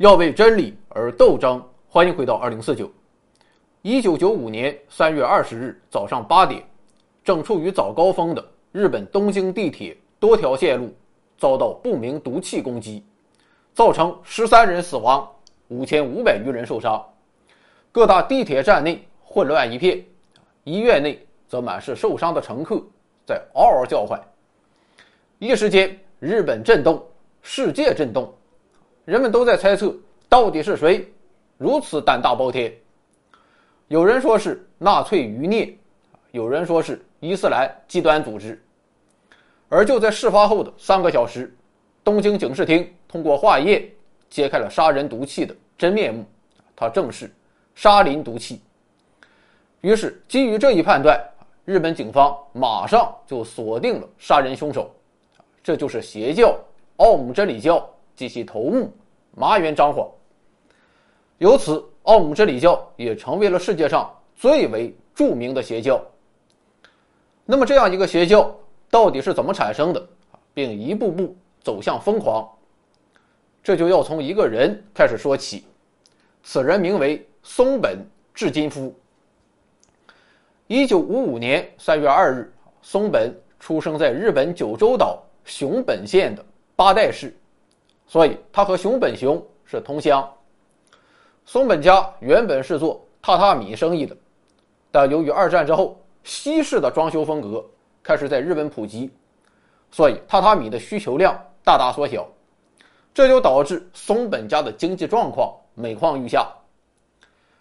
要为真理而斗争。欢迎回到二零四九。一九九五年三月二十日早上八点，正处于早高峰的日本东京地铁多条线路遭到不明毒气攻击，造成十三人死亡，五千五百余人受伤。各大地铁站内混乱一片，医院内则满是受伤的乘客在嗷嗷叫唤。一时间，日本震动，世界震动。人们都在猜测，到底是谁如此胆大包天？有人说是纳粹余孽，有人说是伊斯兰极端组织。而就在事发后的三个小时，东京警视厅通过化验揭开了杀人毒气的真面目，它正是沙林毒气。于是，基于这一判断，日本警方马上就锁定了杀人凶手，这就是邪教奥姆真理教及其头目。麻原彰晃，由此，奥姆真理教也成为了世界上最为著名的邪教。那么，这样一个邪教到底是怎么产生的，并一步步走向疯狂？这就要从一个人开始说起。此人名为松本智金夫。一九五五年三月二日，松本出生在日本九州岛熊本县的八代市。所以，他和熊本熊是同乡。松本家原本是做榻榻米生意的，但由于二战之后西式的装修风格开始在日本普及，所以榻榻米的需求量大大缩小，这就导致松本家的经济状况每况愈下。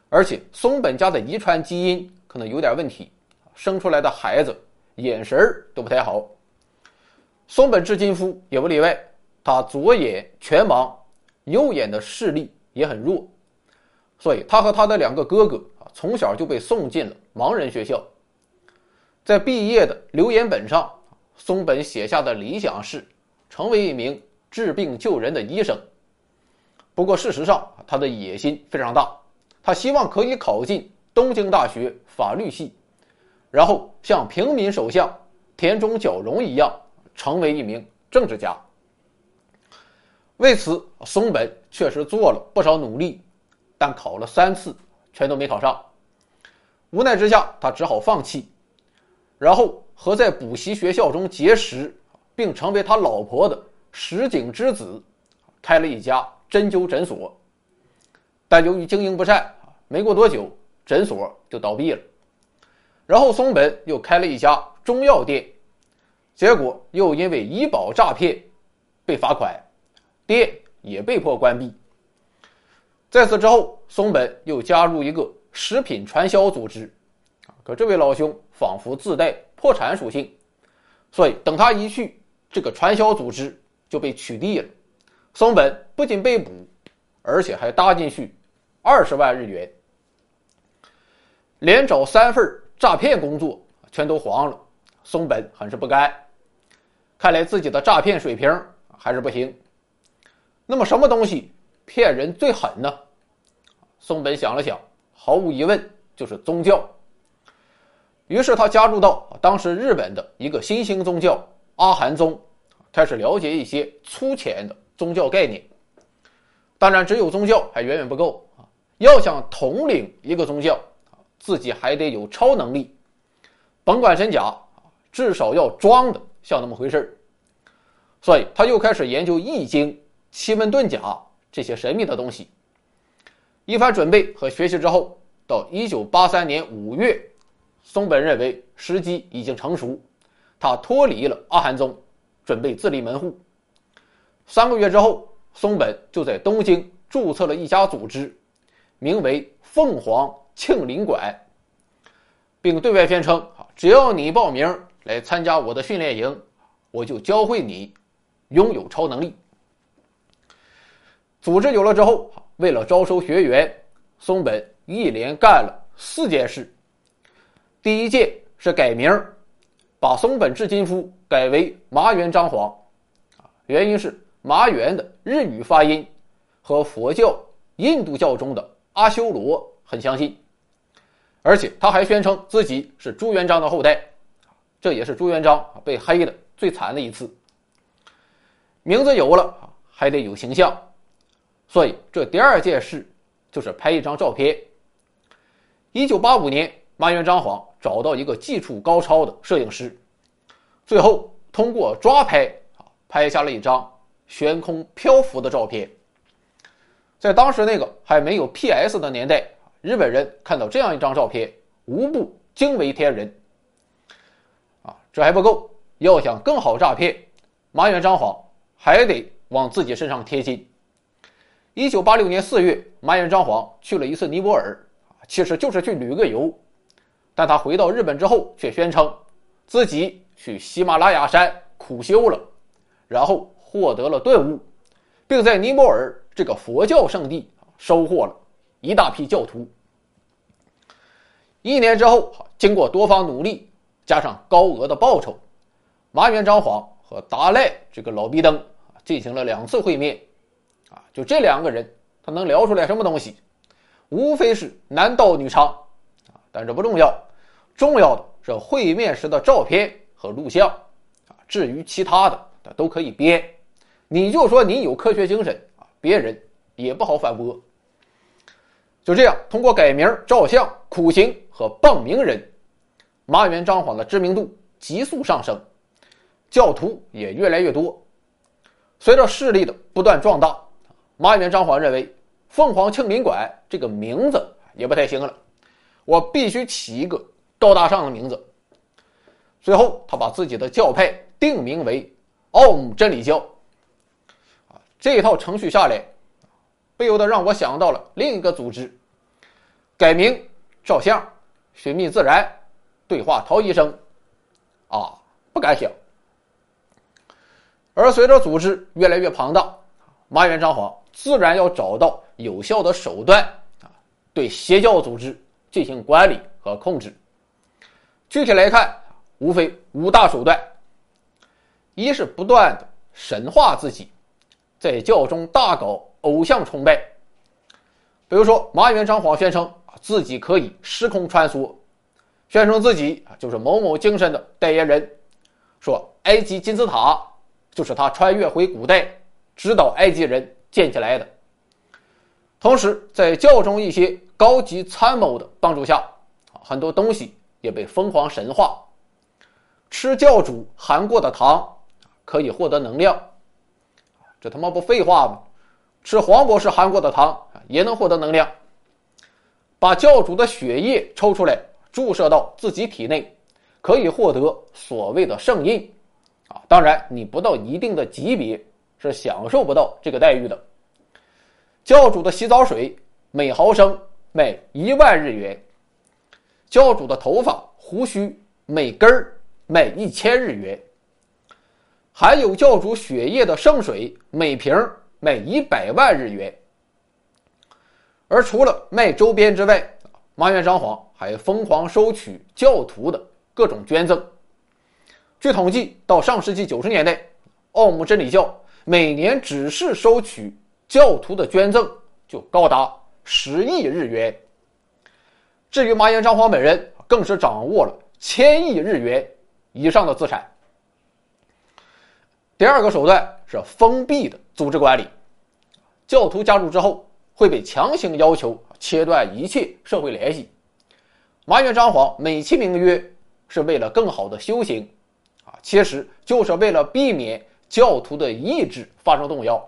而且，松本家的遗传基因可能有点问题，生出来的孩子眼神都不太好。松本智金夫也不例外。他左眼全盲，右眼的视力也很弱，所以他和他的两个哥哥啊，从小就被送进了盲人学校。在毕业的留言本上，松本写下的理想是成为一名治病救人的医生。不过事实上，他的野心非常大，他希望可以考进东京大学法律系，然后像平民首相田中角荣一样，成为一名政治家。为此，松本确实做了不少努力，但考了三次，全都没考上。无奈之下，他只好放弃，然后和在补习学校中结识并成为他老婆的石井之子，开了一家针灸诊所。但由于经营不善，没过多久，诊所就倒闭了。然后，松本又开了一家中药店，结果又因为医保诈骗被罚款。店也被迫关闭。在此之后，松本又加入一个食品传销组织，可这位老兄仿佛自带破产属性，所以等他一去，这个传销组织就被取缔了。松本不仅被捕，而且还搭进去二十万日元，连找三份诈骗工作全都黄了。松本很是不甘，看来自己的诈骗水平还是不行。那么什么东西骗人最狠呢？松本想了想，毫无疑问就是宗教。于是他加入到当时日本的一个新兴宗教阿含宗，开始了解一些粗浅的宗教概念。当然，只有宗教还远远不够啊！要想统领一个宗教，自己还得有超能力，甭管真假，至少要装的像那么回事。所以他又开始研究易经。奇门遁甲这些神秘的东西，一番准备和学习之后，到一九八三年五月，松本认为时机已经成熟，他脱离了阿含宗，准备自立门户。三个月之后，松本就在东京注册了一家组织，名为凤凰庆林馆，并对外宣称：只要你报名来参加我的训练营，我就教会你拥有超能力。组织有了之后，为了招收学员，松本一连干了四件事。第一件是改名，把松本智金夫改为麻原彰晃，原因是麻原的日语发音和佛教、印度教中的阿修罗很相近，而且他还宣称自己是朱元璋的后代，这也是朱元璋被黑的最惨的一次。名字有了，还得有形象。所以这第二件事就是拍一张照片。一九八五年，麻原彰晃找到一个技术高超的摄影师，最后通过抓拍啊，拍下了一张悬空漂浮的照片。在当时那个还没有 PS 的年代，日本人看到这样一张照片，无不惊为天人。啊，这还不够，要想更好诈骗，麻原彰晃还得往自己身上贴金。一九八六年四月，麻原彰晃去了一次尼泊尔，其实就是去旅个游。但他回到日本之后，却宣称自己去喜马拉雅山苦修了，然后获得了顿悟，并在尼泊尔这个佛教圣地收获了一大批教徒。一年之后，经过多方努力，加上高额的报酬，麻原彰晃和达赖这个老逼灯进行了两次会面。就这两个人，他能聊出来什么东西？无非是男盗女娼，啊，但这不重要，重要的是会面时的照片和录像，啊，至于其他的，他都可以编。你就说你有科学精神啊，别人也不好反驳。就这样，通过改名、照相、苦行和傍名人，麻原彰晃的知名度急速上升，教徒也越来越多。随着势力的不断壮大。麻原彰晃认为，凤凰庆林馆这个名字也不太行了，我必须起一个高大上的名字。最后，他把自己的教派定名为奥姆真理教。啊，这一套程序下来，不由得让我想到了另一个组织：改名、照相、寻觅自然、对话陶医生。啊，不敢想。而随着组织越来越庞大，麻原彰晃。自然要找到有效的手段啊，对邪教组织进行管理和控制。具体来看，无非五大手段：一是不断的神化自己，在教中大搞偶像崇拜。比如说，麻原彰晃宣称自己可以时空穿梭，宣称自己啊就是某某精神的代言人，说埃及金字塔就是他穿越回古代指导埃及人。建起来的。同时，在教中一些高级参谋的帮助下，啊，很多东西也被疯狂神化。吃教主含过的糖，可以获得能量，这他妈不废话吗？吃黄博士含过的糖也能获得能量。把教主的血液抽出来，注射到自己体内，可以获得所谓的圣印，啊，当然你不到一定的级别。是享受不到这个待遇的。教主的洗澡水每毫升卖一万日元，教主的头发胡须每根儿卖一千日元，还有教主血液的圣水每瓶卖一百万日元。而除了卖周边之外，麻原彰晃还疯狂收取教徒的各种捐赠。据统计，到上世纪九十年代，奥姆真理教。每年只是收取教徒的捐赠就高达十亿日元。至于麻原彰晃本人，更是掌握了千亿日元以上的资产。第二个手段是封闭的组织管理，教徒加入之后会被强行要求切断一切社会联系。麻原彰晃美其名曰是为了更好的修行，啊，其实就是为了避免。教徒的意志发生动摇，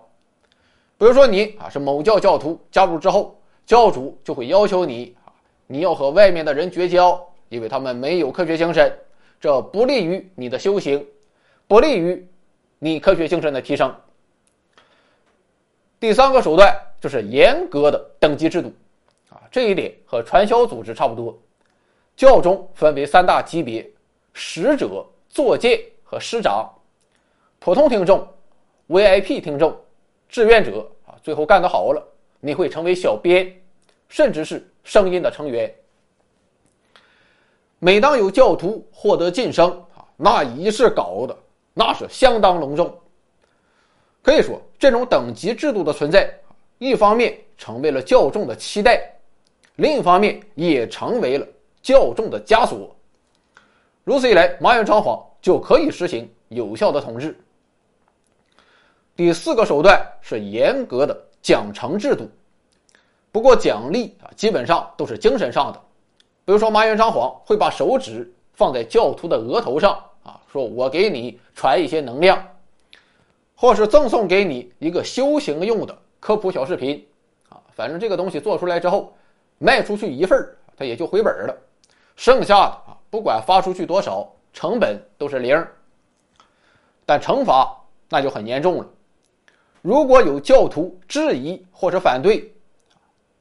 比如说你啊是某教教徒，加入之后，教主就会要求你啊，你要和外面的人绝交，因为他们没有科学精神，这不利于你的修行，不利于你科学精神的提升。第三个手段就是严格的等级制度，啊，这一点和传销组织差不多，教中分为三大级别：使者、作戒和师长。普通听众、VIP 听众、志愿者啊，最后干得好了，你会成为小编，甚至是声音的成员。每当有教徒获得晋升啊，那仪式搞的那是相当隆重。可以说，这种等级制度的存在，一方面成为了教众的期待，另一方面也成为了教众的枷锁。如此一来，麻原彰晃就可以实行有效的统治。第四个手段是严格的奖惩制度。不过奖励啊，基本上都是精神上的，比如说麻原彰晃会把手指放在教徒的额头上啊，说我给你传一些能量，或是赠送给你一个修行用的科普小视频啊，反正这个东西做出来之后，卖出去一份儿，他也就回本了，剩下的啊，不管发出去多少，成本都是零。但惩罚那就很严重了，如果有教徒质疑或者反对。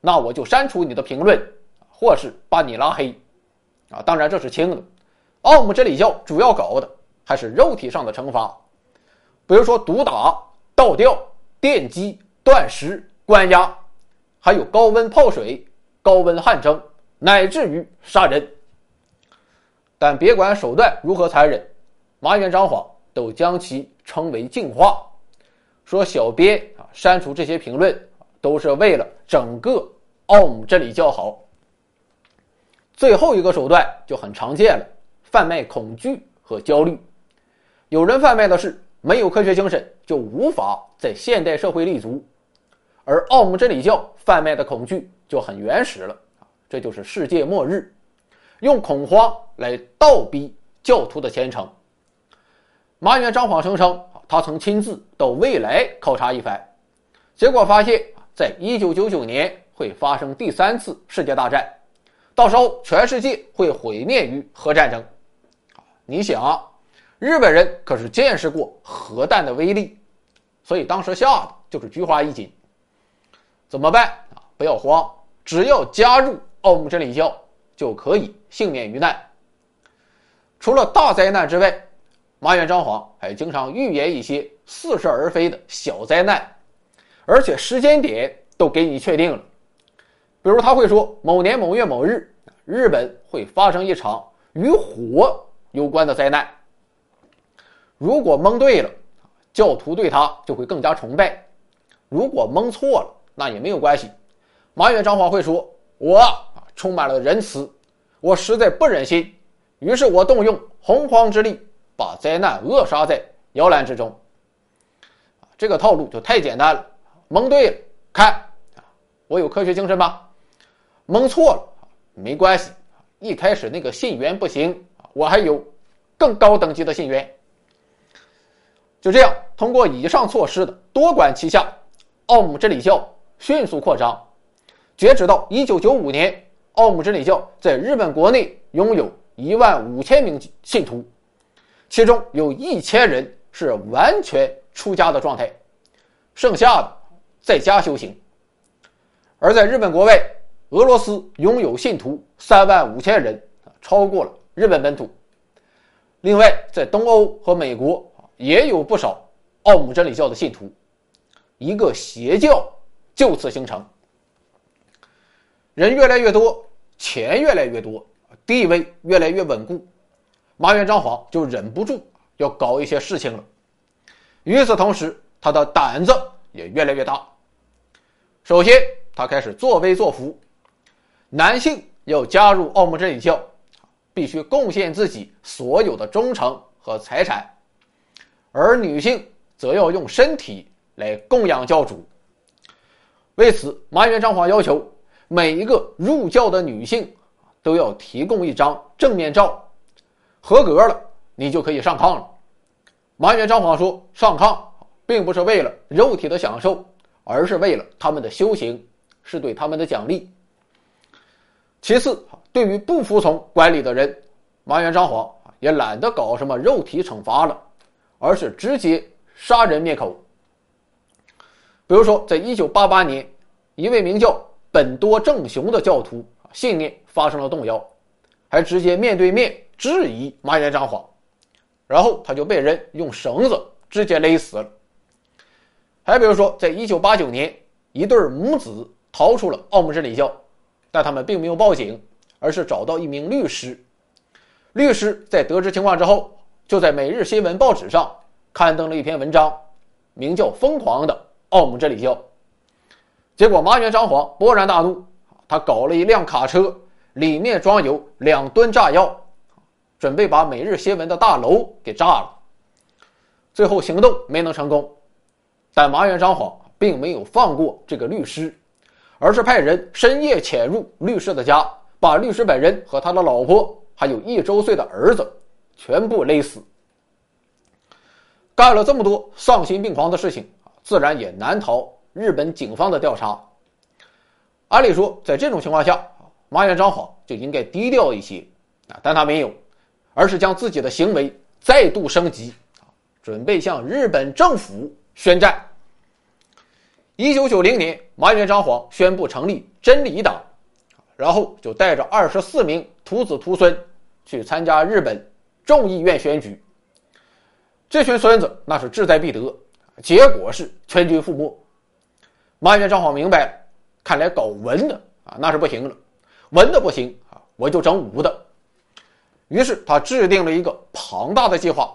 那我就删除你的评论，或是把你拉黑，啊，当然这是轻的。奥姆真理教主要搞的还是肉体上的惩罚，比如说毒打、倒吊、电击、断食、关押，还有高温泡水、高温汗蒸，乃至于杀人。但别管手段如何残忍，麻原彰晃都将其称为净化，说小编啊删除这些评论。都是为了整个奥姆真理教好。最后一个手段就很常见了，贩卖恐惧和焦虑。有人贩卖的是没有科学精神就无法在现代社会立足，而奥姆真理教贩卖的恐惧就很原始了这就是世界末日，用恐慌来倒逼教徒的虔诚。麻原彰晃声称他曾亲自到未来考察一番，结果发现。在一九九九年会发生第三次世界大战，到时候全世界会毁灭于核战争。你想，日本人可是见识过核弹的威力，所以当时吓得就是菊花一紧。怎么办啊？不要慌，只要加入奥姆真理教，就可以幸免于难。除了大灾难之外，马原彰晃还经常预言一些似是而非的小灾难。而且时间点都给你确定了，比如他会说某年某月某日，日本会发生一场与火有关的灾难。如果蒙对了，教徒对他就会更加崇拜；如果蒙错了，那也没有关系。马原彰晃会说：“我，充满了仁慈，我实在不忍心，于是我动用洪荒之力，把灾难扼杀在摇篮之中。”这个套路就太简单了。蒙对了，看，我有科学精神吧？蒙错了，没关系。一开始那个信源不行我还有更高等级的信源。就这样，通过以上措施的多管齐下，奥姆真理教迅速扩张。截止到一九九五年，奥姆真理教在日本国内拥有一万五千名信徒，其中有一千人是完全出家的状态，剩下的。在家修行，而在日本国外，俄罗斯拥有信徒三万五千人，超过了日本本土。另外，在东欧和美国也有不少奥姆真理教的信徒，一个邪教就此形成。人越来越多，钱越来越多，地位越来越稳固，麻原彰晃就忍不住要搞一些事情了。与此同时，他的胆子也越来越大。首先，他开始作威作福，男性要加入奥姆真理教，必须贡献自己所有的忠诚和财产，而女性则要用身体来供养教主。为此，麻原彰晃要求每一个入教的女性都要提供一张正面照，合格了，你就可以上炕了。麻原彰晃说：“上炕并不是为了肉体的享受。”而是为了他们的修行，是对他们的奖励。其次，对于不服从管理的人，麻原彰晃也懒得搞什么肉体惩罚了，而是直接杀人灭口。比如说，在一九八八年，一位名叫本多正雄的教徒信念发生了动摇，还直接面对面质疑麻原彰晃，然后他就被人用绳子直接勒死了。还比如说，在一九八九年，一对母子逃出了奥姆真理教，但他们并没有报警，而是找到一名律师。律师在得知情况之后，就在《每日新闻》报纸上刊登了一篇文章，名叫《疯狂的奥姆真理教》。结果，麻原彰晃勃然大怒，他搞了一辆卡车，里面装有两吨炸药，准备把《每日新闻》的大楼给炸了。最后，行动没能成功。但麻原彰晃并没有放过这个律师，而是派人深夜潜入律师的家，把律师本人和他的老婆还有一周岁的儿子全部勒死。干了这么多丧心病狂的事情，自然也难逃日本警方的调查。按理说，在这种情况下，麻原彰晃就应该低调一些，但他没有，而是将自己的行为再度升级，准备向日本政府宣战。一九九零年，麻原彰晃宣布成立真理党，然后就带着二十四名徒子徒孙去参加日本众议院选举。这群孙子那是志在必得，结果是全军覆没。麻原彰晃明白了。看来搞文的啊，那是不行了，文的不行啊，我就整武的。于是他制定了一个庞大的计划，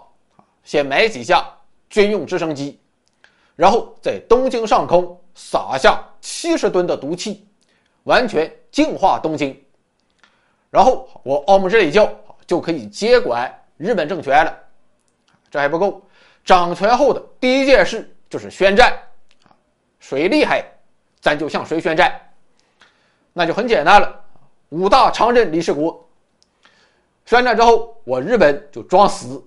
先买几架军用直升机，然后在东京上空撒下七十吨的毒气，完全净化东京。然后我奥姆真理教就可以接管日本政权了。这还不够，掌权后的第一件事就是宣战，谁厉害？咱就向谁宣战？那就很简单了，五大常任理事国。宣战之后，我日本就装死，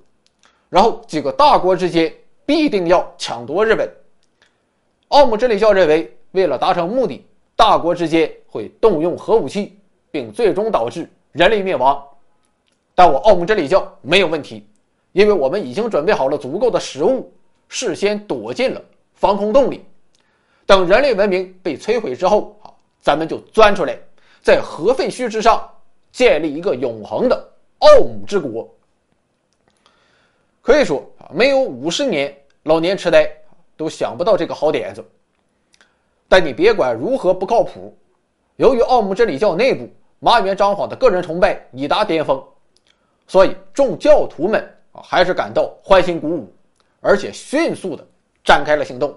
然后几个大国之间必定要抢夺日本。奥姆真理教认为，为了达成目的，大国之间会动用核武器，并最终导致人类灭亡。但我奥姆真理教没有问题，因为我们已经准备好了足够的食物，事先躲进了防空洞里。等人类文明被摧毁之后，啊，咱们就钻出来，在核废墟之上建立一个永恒的奥姆之国。可以说啊，没有五十年老年痴呆都想不到这个好点子。但你别管如何不靠谱，由于奥姆真理教内部麻原彰晃的个人崇拜已达巅峰，所以众教徒们啊还是感到欢欣鼓舞，而且迅速的展开了行动。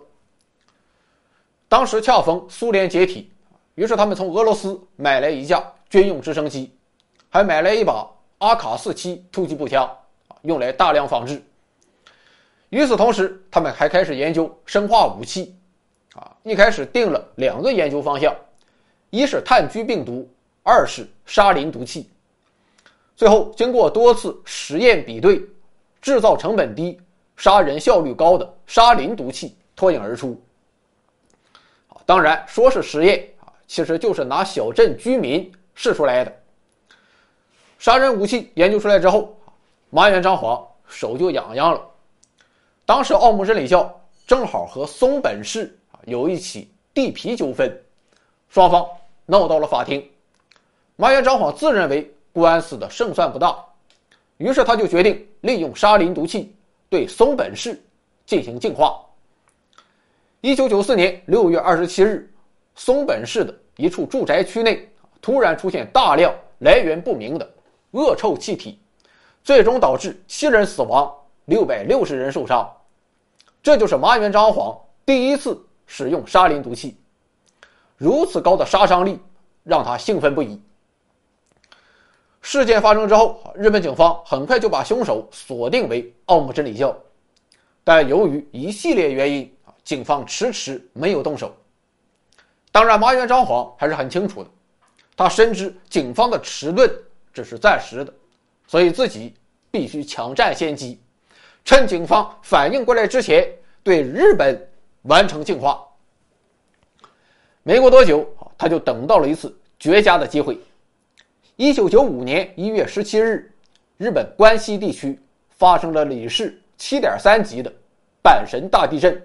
当时恰逢苏联解体，于是他们从俄罗斯买来一架军用直升机，还买来一把阿卡四七突击步枪，用来大量仿制。与此同时，他们还开始研究生化武器，啊，一开始定了两个研究方向，一是炭疽病毒，二是沙林毒气。最后，经过多次实验比对，制造成本低、杀人效率高的沙林毒气脱颖而出。当然，说是实验啊，其实就是拿小镇居民试出来的。杀人武器研究出来之后，麻原彰晃手就痒痒了。当时奥姆真理教正好和松本市啊有一起地皮纠纷，双方闹到了法庭。麻原彰晃自认为官司的胜算不大，于是他就决定利用沙林毒气对松本市进行净化。一九九四年六月二十七日，松本市的一处住宅区内突然出现大量来源不明的恶臭气体，最终导致七人死亡，六百六十人受伤。这就是麻原彰晃第一次使用沙林毒气，如此高的杀伤力让他兴奋不已。事件发生之后，日本警方很快就把凶手锁定为奥姆真理教，但由于一系列原因。警方迟迟没有动手。当然，麻原彰晃还是很清楚的，他深知警方的迟钝只是暂时的，所以自己必须抢占先机，趁警方反应过来之前，对日本完成净化。没过多久，他就等到了一次绝佳的机会。一九九五年一月十七日，日本关西地区发生了里氏七点三级的阪神大地震。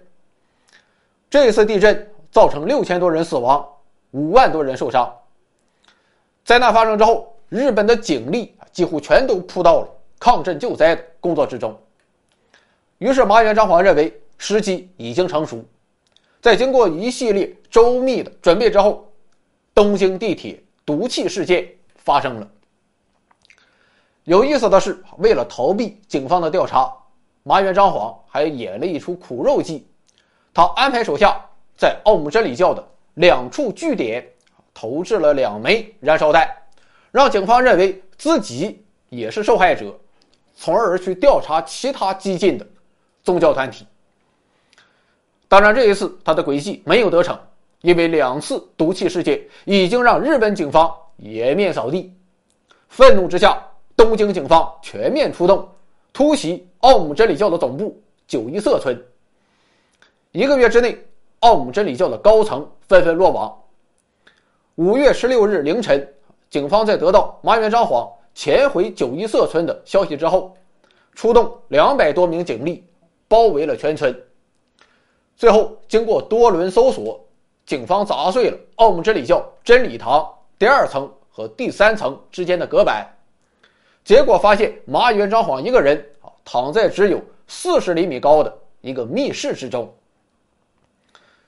这次地震造成六千多人死亡，五万多人受伤。灾难发生之后，日本的警力几乎全都扑到了抗震救灾的工作之中。于是，麻原彰晃认为时机已经成熟，在经过一系列周密的准备之后，东京地铁毒气事件发生了。有意思的是，为了逃避警方的调查，麻原彰晃还演了一出苦肉计。他安排手下在奥姆真理教的两处据点投掷了两枚燃烧弹，让警方认为自己也是受害者，从而去调查其他激进的宗教团体。当然，这一次他的诡计没有得逞，因为两次毒气事件已经让日本警方颜面扫地。愤怒之下，东京警方全面出动，突袭奥姆真理教的总部九一色村。一个月之内，奥姆真理教的高层纷纷落网。五月十六日凌晨，警方在得到麻原彰晃潜回九一色村的消息之后，出动两百多名警力，包围了全村。最后，经过多轮搜索，警方砸碎了奥姆真理教真理堂第二层和第三层之间的隔板，结果发现麻原彰晃一个人啊躺在只有四十厘米高的一个密室之中。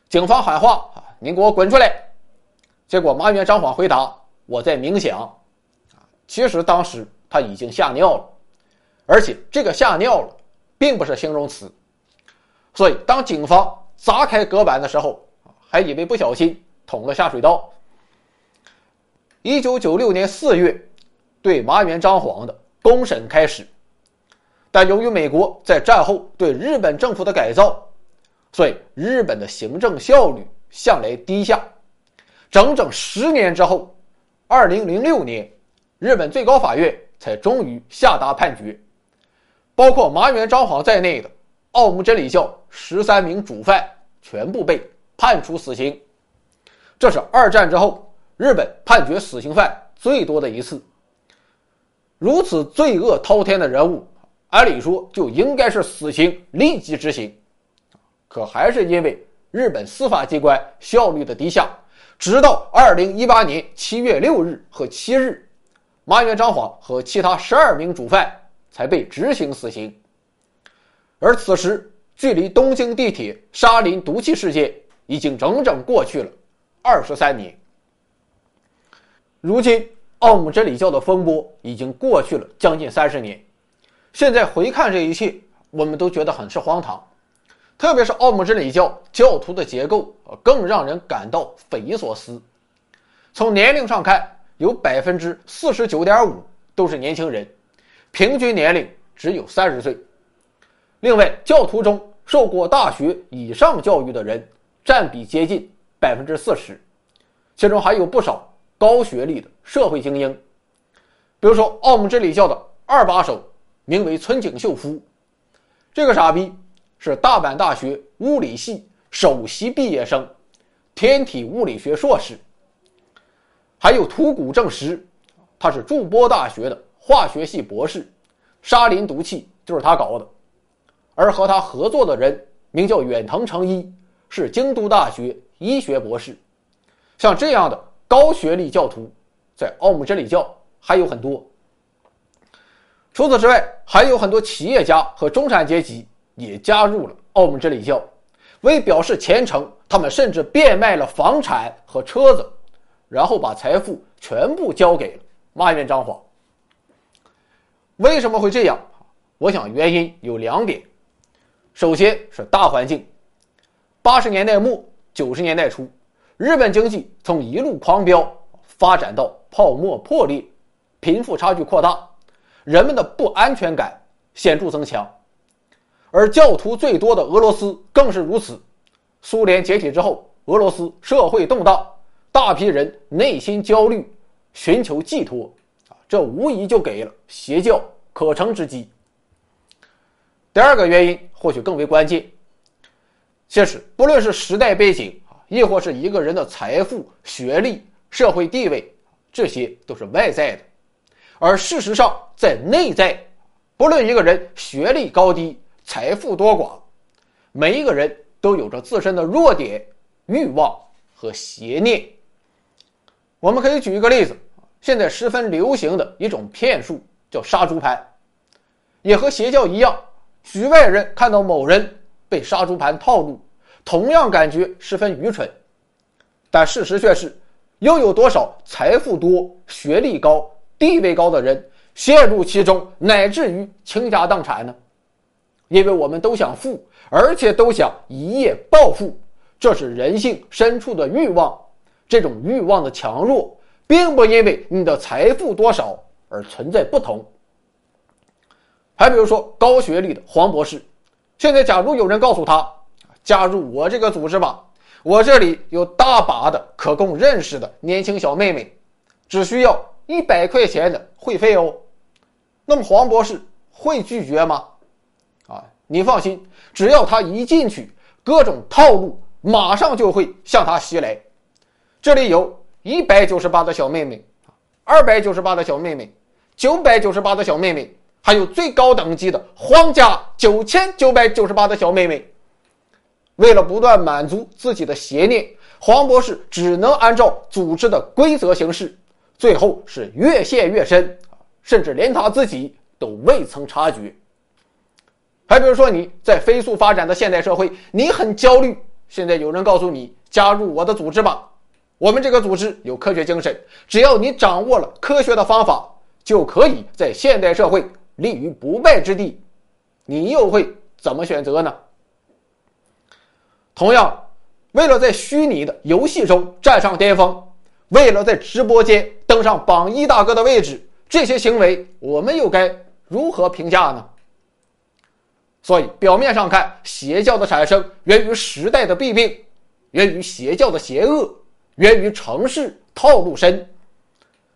警方喊话：“啊，您给我滚出来！”结果麻原彰晃回答：“我在冥想。”，其实当时他已经吓尿了，而且这个吓尿了并不是形容词。所以，当警方砸开隔板的时候，还以为不小心捅了下水道。一九九六年四月，对麻原彰晃的公审开始，但由于美国在战后对日本政府的改造，所以日本的行政效率向来低下。整整十年之后，二零零六年，日本最高法院才终于下达判决，包括麻原彰晃在内的。奥姆真理教十三名主犯全部被判处死刑，这是二战之后日本判决死刑犯最多的一次。如此罪恶滔天的人物，按理说就应该是死刑立即执行，可还是因为日本司法机关效率的低下，直到二零一八年七月六日和七日，麻原彰晃和其他十二名主犯才被执行死刑。而此时，距离东京地铁沙林毒气事件已经整整过去了二十三年。如今，奥姆真理教的风波已经过去了将近三十年。现在回看这一切，我们都觉得很是荒唐。特别是奥姆真理教教徒的结构，更让人感到匪夷所思。从年龄上看，有百分之四十九点五都是年轻人，平均年龄只有三十岁。另外，教徒中受过大学以上教育的人占比接近百分之四十，其中还有不少高学历的社会精英。比如说，奥姆真理教的二把手名为村井秀夫，这个傻逼是大阪大学物理系首席毕业生，天体物理学硕士。还有土谷正实，他是筑波大学的化学系博士，沙林毒气就是他搞的。而和他合作的人名叫远藤诚一，是京都大学医学博士。像这样的高学历教徒，在奥姆真理教还有很多。除此之外，还有很多企业家和中产阶级也加入了澳门真理教。为表示虔诚，他们甚至变卖了房产和车子，然后把财富全部交给了麻原彰晃。为什么会这样？我想原因有两点。首先是大环境，八十年代末九十年代初，日本经济从一路狂飙发展到泡沫破裂，贫富差距扩大，人们的不安全感显著增强，而教徒最多的俄罗斯更是如此。苏联解体之后，俄罗斯社会动荡，大批人内心焦虑，寻求寄托，啊，这无疑就给了邪教可乘之机。第二个原因或许更为关键。其实，不论是时代背景啊，亦或是一个人的财富、学历、社会地位，这些都是外在的。而事实上，在内在，不论一个人学历高低、财富多寡，每一个人都有着自身的弱点、欲望和邪念。我们可以举一个例子：现在十分流行的一种骗术叫杀猪盘，也和邪教一样。局外人看到某人被杀猪盘套路，同样感觉十分愚蠢，但事实却是，又有多少财富多、学历高、地位高的人陷入其中，乃至于倾家荡产呢？因为我们都想富，而且都想一夜暴富，这是人性深处的欲望。这种欲望的强弱，并不因为你的财富多少而存在不同。还比如说高学历的黄博士，现在假如有人告诉他，加入我这个组织吧。我这里有大把的可供认识的年轻小妹妹，只需要一百块钱的会费哦。那么黄博士会拒绝吗？您，放心，只要他一进去，各种套路马上就会向他袭来。这里有一百九十八的小妹妹，二百九十八的小妹妹，九百九十八的小妹妹，还有最高等级的皇家九千九百九十八的小妹妹。为了不断满足自己的邪念，黄博士只能按照组织的规则行事，最后是越陷越深，甚至连他自己都未曾察觉。还比如说，你在飞速发展的现代社会，你很焦虑，现在有人告诉你加入我的组织吧，我们这个组织有科学精神，只要你掌握了科学的方法，就可以在现代社会立于不败之地，你又会怎么选择呢？同样，为了在虚拟的游戏中站上巅峰，为了在直播间登上榜一大哥的位置，这些行为我们又该如何评价呢？所以，表面上看，邪教的产生源于时代的弊病，源于邪教的邪恶，源于城市套路深，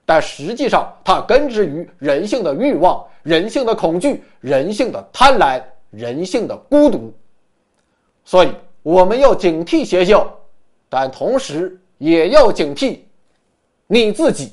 但实际上，它根植于人性的欲望、人性的恐惧、人性的贪婪、人性的孤独。所以。我们要警惕邪教，但同时也要警惕你自己。